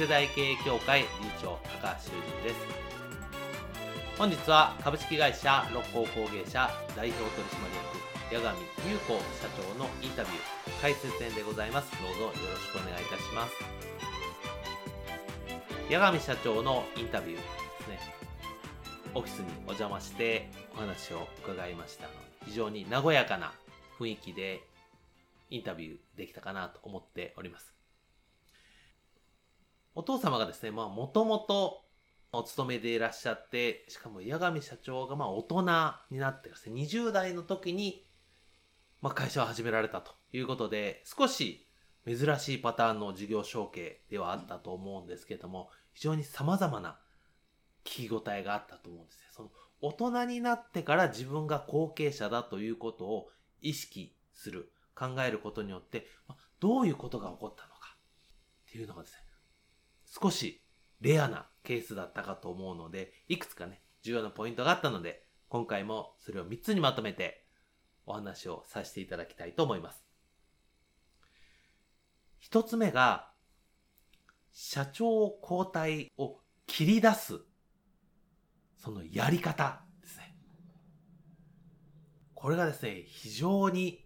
世代経営協会理事長高橋修人です。本日は株式会社六甲工芸社代表取締役八神優子社長のインタビュー解説編でございます。どうぞよろしくお願いいたします。八神社長のインタビューですね。オフィスにお邪魔してお話を伺いました非常に和やかな雰囲気でインタビューできたかなと思っております。お父様がですね、まあ、もともとお勤めでいらっしゃって、しかも八神社長がまあ大人になってですね、20代の時に、まあ、会社を始められたということで、少し珍しいパターンの事業承継ではあったと思うんですけども、非常に様々な聞き応えがあったと思うんですね。その大人になってから自分が後継者だということを意識する、考えることによって、どういうことが起こったのかっていうのがですね、少しレアなケースだったかと思うので、いくつかね、重要なポイントがあったので、今回もそれを3つにまとめてお話をさせていただきたいと思います。1つ目が、社長交代を切り出す、そのやり方ですね。これがですね、非常に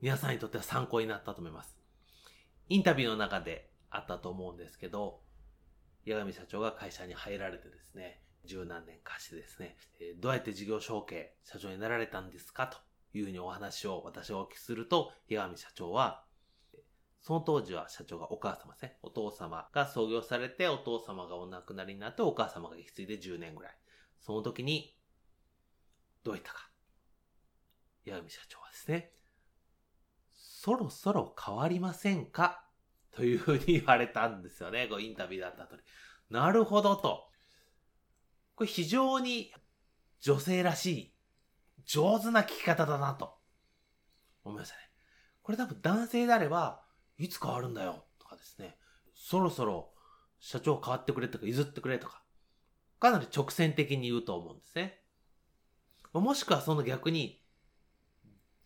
皆さんにとっては参考になったと思います。インタビューの中であったと思うんですけど、八神社長が会社に入られてですね、十何年かしてですね、えどうやって事業承継、社長になられたんですか？というふうにお話を私がお聞きすると、八神社長は、その当時は社長がお母様ですね。お父様が創業されて、お父様がお亡くなりになって、お母様が引き継いで10年ぐらい。その時に、どういったか。八神社長はですね、そろそろ変わりませんか？というふうに言われたんですよね。こうインタビューだった後に。なるほどと。これ非常に女性らしい、上手な聞き方だなと思いましたね。これ多分男性であれば、いつ変わるんだよとかですね。そろそろ社長変わってくれとか譲ってくれとか、かなり直線的に言うと思うんですね。もしくはその逆に、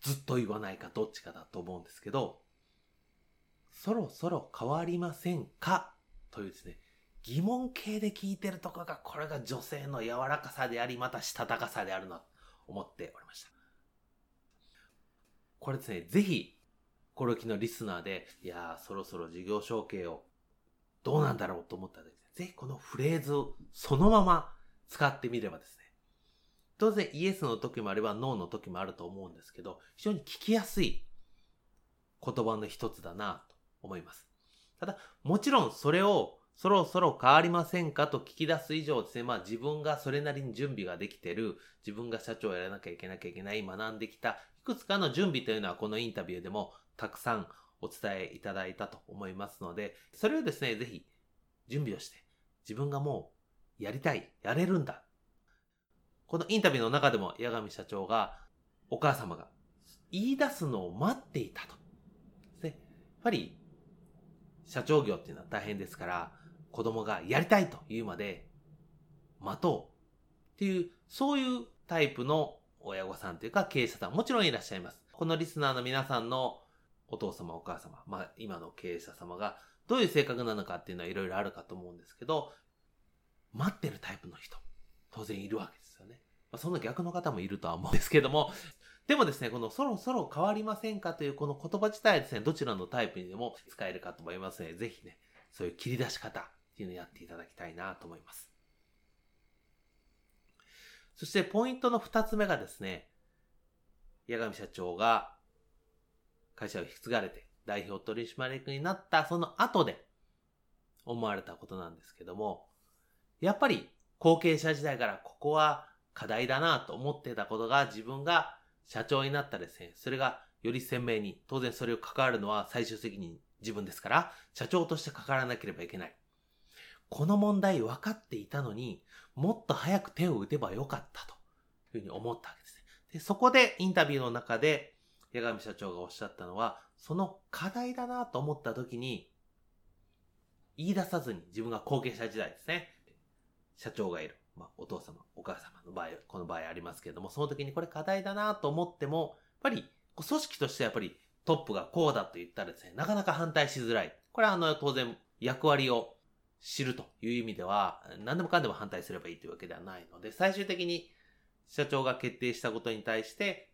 ずっと言わないかどっちかだと思うんですけど、そろそろ変わりませんか？というですね、疑問形で聞いてるところが、これが女性の柔らかさであり、またしたたかさであるな思っておりました。これですね、ぜひ、これを機のリスナーで、いやー、そろそろ事業承継をどうなんだろうと思ったらですね、ぜひこのフレーズをそのまま使ってみればですね、当然イエスの時もあればノーの時もあると思うんですけど、非常に聞きやすい言葉の一つだなと思います。ただ、もちろんそれをそろそろ変わりませんかと聞き出す以上ですね、まあ自分がそれなりに準備ができてる、自分が社長をやらなきゃいけなきゃいけない、学んできた、いくつかの準備というのはこのインタビューでもたくさんお伝えいただいたと思いますので、それをですね、ぜひ準備をして、自分がもうやりたい、やれるんだ。このインタビューの中でも八神社長が、お母様が言い出すのを待っていたと。やっぱり社長業っていうのは大変ですから、子供がやりたいと言うまで待とうっていう、そういうタイプの親御さんというか経営者さんもちろんいらっしゃいます。このリスナーの皆さんのお父様お母様、まあ今の経営者様がどういう性格なのかっていうのはいろいろあるかと思うんですけど、待ってるタイプの人、当然いるわけですよね。まあ、その逆の方もいるとは思うんですけども、でもですね、このそろそろ変わりませんかというこの言葉自体はですね、どちらのタイプにでも使えるかと思いますので、ぜひね、そういう切り出し方っていうのをやっていただきたいなと思います。そしてポイントの二つ目がですね、八神社長が会社を引き継がれて代表取締役になったその後で思われたことなんですけども、やっぱり後継者時代からここは課題だなと思ってたことが自分が社長になったらですね、それがより鮮明に、当然それを関わるのは最終責任自分ですから、社長として関わらなければいけない。この問題分かっていたのに、もっと早く手を打てばよかったというふうに思ったわけですね。で、そこでインタビューの中で、八神社長がおっしゃったのは、その課題だなと思った時に、言い出さずに自分が後継者時代ですね。社長がいる。まあ、お父様、お母様の場合、この場合ありますけれども、その時にこれ課題だなと思っても、やっぱり、組織としてやっぱりトップがこうだと言ったらですね、なかなか反対しづらい。これはあの、当然、役割を知るという意味では、何でもかんでも反対すればいいというわけではないので、最終的に社長が決定したことに対して、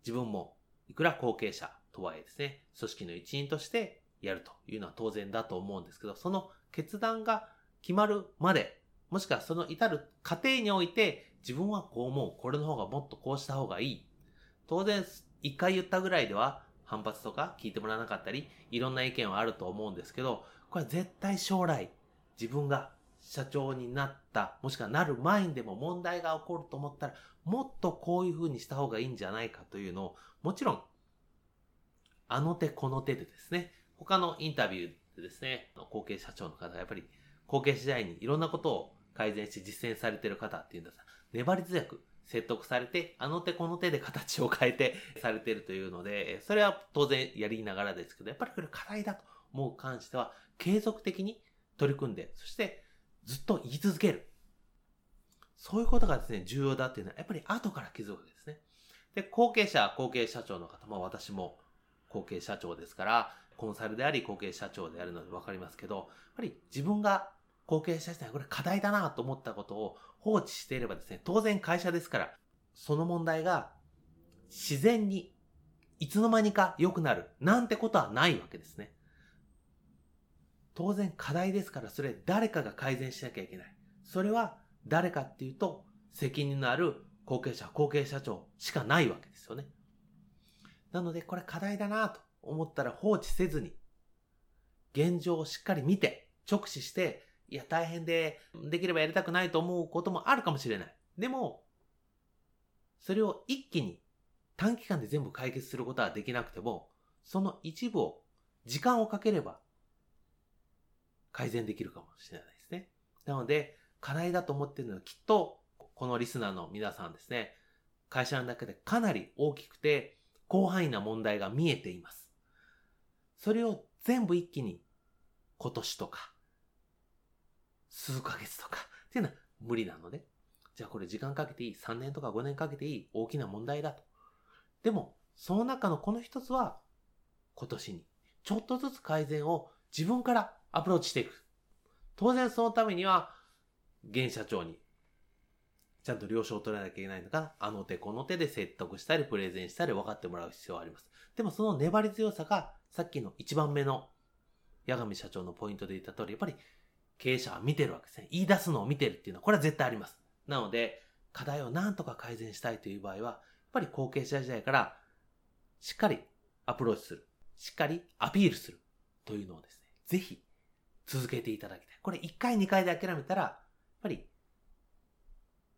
自分もいくら後継者とはいえですね、組織の一員としてやるというのは当然だと思うんですけど、その決断が決まるまで、もしくはその至る過程において、自分はこう思う、これの方がもっとこうした方がいい。当然、一回言ったぐらいでは反発とか聞いてもらわなかったり、いろんな意見はあると思うんですけど、これは絶対将来、自分が社長になった、もしくはなる前にでも問題が起こると思ったら、もっとこういう風にした方がいいんじゃないかというのを、もちろん、あの手この手でですね、他のインタビューでですね、後継社長の方がやっぱり後継時代にいろんなことを改善して実践されてる方っていうんです粘り強く説得されて、あの手この手で形を変えてされているというので、それは当然やりながらですけど、やっぱりこれ課題だと思う関しては、継続的に取り組んで、そしてずっと言い続ける。そういうことがですね、重要だっていうのは、やっぱり後から気づくわけですね。で、後継者、後継社長の方も私も後継社長ですから、コンサルであり後継社長であるので分かりますけど、やっぱり自分が後継者時代これ課題だなと思ったことを放置していればですね、当然会社ですから、その問題が自然にいつの間にか良くなるなんてことはないわけですね。当然課題ですから、それ誰かが改善しなきゃいけない。それは誰かっていうと、責任のある後継者、後継社長しかないわけですよね。なので、これ課題だなと思ったら放置せずに、現状をしっかり見て、直視して、いや、大変で、できればやりたくないと思うこともあるかもしれない。でも、それを一気に短期間で全部解決することはできなくても、その一部を時間をかければ改善できるかもしれないですね。なので、課題だと思っているのはきっと、このリスナーの皆さんですね、会社の中でかなり大きくて広範囲な問題が見えています。それを全部一気に今年とか、数ヶ月とかっていうのは無理なので、じゃあこれ時間かけていい ?3 年とか5年かけていい？大きな問題だと。でも、その中のこの一つは、今年に、ちょっとずつ改善を自分からアプローチしていく。当然そのためには、現社長に、ちゃんと了承を取らなきゃいけないのかな？あの手この手で説得したり、プレゼンしたり分かってもらう必要はあります。でもその粘り強さが、さっきの一番目の、八神社長のポイントで言った通り、やっぱり経営者は見てるわけですね。言い出すのを見てるっていうのは、これは絶対あります。なので、課題を何とか改善したいという場合は、やっぱり後継者時代から、しっかりアプローチする。しっかりアピールする。というのをですね、ぜひ続けていただきたい。これ1回2回で諦めたら、やっぱり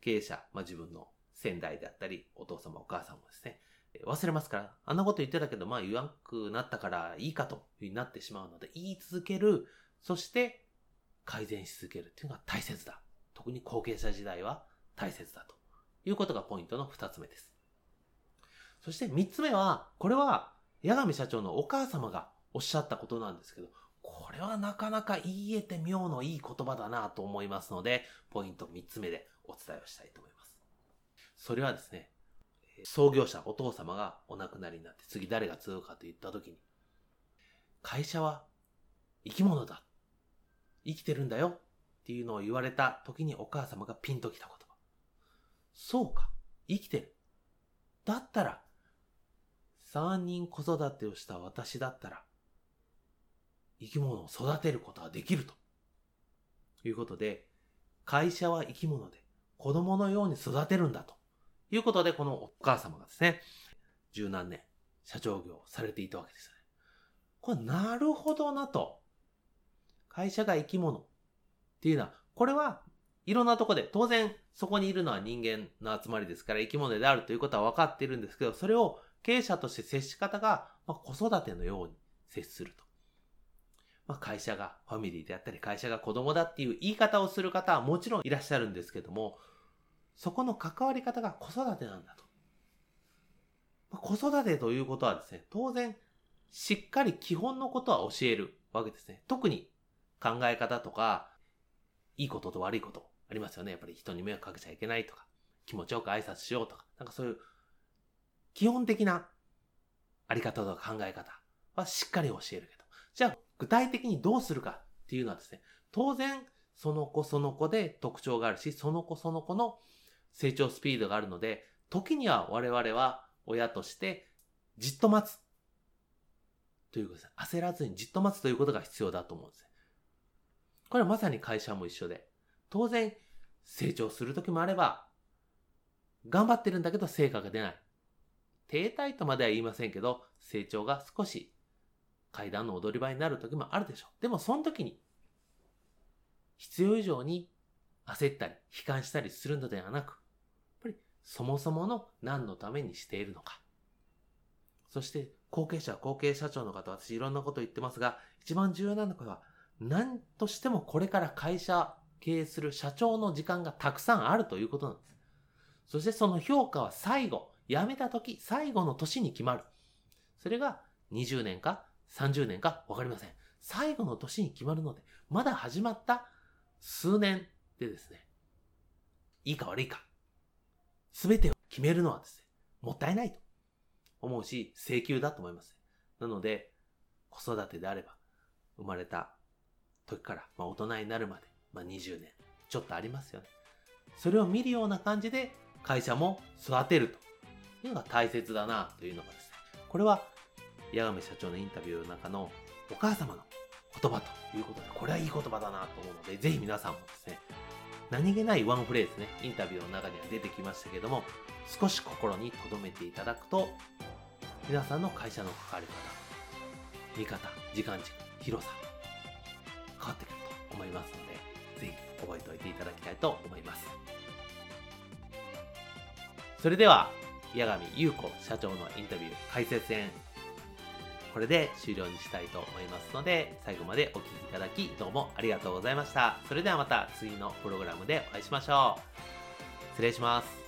経営者、まあ、自分の先代であったり、お父様お母さんもですね、忘れますから、あんなこと言ってたけど、まあ言わんくなったからいいかというふうになってしまうので、言い続ける、そして改善し続けるっていうのが大切だ。特に後継者時代は大切だということがポイントの2つ目です。そして3つ目は、これは、八神社長のお母様がおっしゃったことなんですけど、これはなかなか言えて妙のいい言葉だなと思いますので、ポイント3つ目でお伝えをしたいと思います。それはですね、創業者、お父様がお亡くなりになって次誰が継ぐかといった時に、会社は生き物だ。生きてるんだよっていうのを言われた時にお母様がピンときた言葉。そうか。生きてる。だったら、三人子育てをした私だったら、生き物を育てることはできるということで、会社は生き物で、子供のように育てるんだということで、このお母様がですね、十何年社長業をされていたわけですよね。これなるほどなと。会社が生き物っていうのは、これはいろんなとこで、当然そこにいるのは人間の集まりですから生き物であるということは分かっているんですけど、それを経営者として接し方が、ま子育てのように接すると。まあ、会社がファミリーであったり、会社が子供だっていう言い方をする方はもちろんいらっしゃるんですけども、そこの関わり方が子育てなんだと。まあ、子育てということはですね、当然、しっかり基本のことは教えるわけですね。特に考え方とか、いいことと悪いことありますよね。やっぱり人に迷惑かけちゃいけないとか、気持ちよく挨拶しようとか、なんかそういう基本的なあり方とか考え方はしっかり教えるけど、じゃあ具体的にどうするかっていうのはですね、当然その子その子で特徴があるし、その子その子の成長スピードがあるので、時には我々は親としてじっと待つ。ということです。焦らずにじっと待つということが必要だと思うんです。これはまさに会社も一緒で、当然成長する時もあれば、頑張ってるんだけど成果が出ない。停滞とまでは言いませんけど、成長が少し階段の踊り場になる時もあるでしょう。でもその時に、必要以上に焦ったり、悲観したりするのではなく、やっぱりそもそもの何のためにしているのか。そして後継者、後継社長の方、私いろんなこと言ってますが、一番重要なのは、何としてもこれから会社経営する社長の時間がたくさんあるということなんです。そしてその評価は最後、辞めた時、最後の年に決まる。それが20年か30年かわかりません。最後の年に決まるので、まだ始まった数年でですね、いいか悪いか、すべてを決めるのはですね、もったいないと思うし、請求だと思います。なので、子育てであれば、生まれた時から、まあ、大人になるまで、まあ、20年、ちょっとありますよね。それを見るような感じで、会社も育てるというのが大切だなというのがですね、これは、八神社長のインタビューの中のお母様の言葉ということで、これはいい言葉だなと思うので、ぜひ皆さんもですね、何気ないワンフレーズね、インタビューの中には出てきましたけども、少し心に留めていただくと、皆さんの会社の関わり方、見方、時間軸、広さ、わってくると思いますので、ぜひ覚えておいていただきたいと思います。それでは、八神優子社長のインタビュー解説編、これで終了にしたいと思いますので、最後までお聴きいただき、どうもありがとうございました。それではまた次のプログラムでお会いしましょう。失礼します。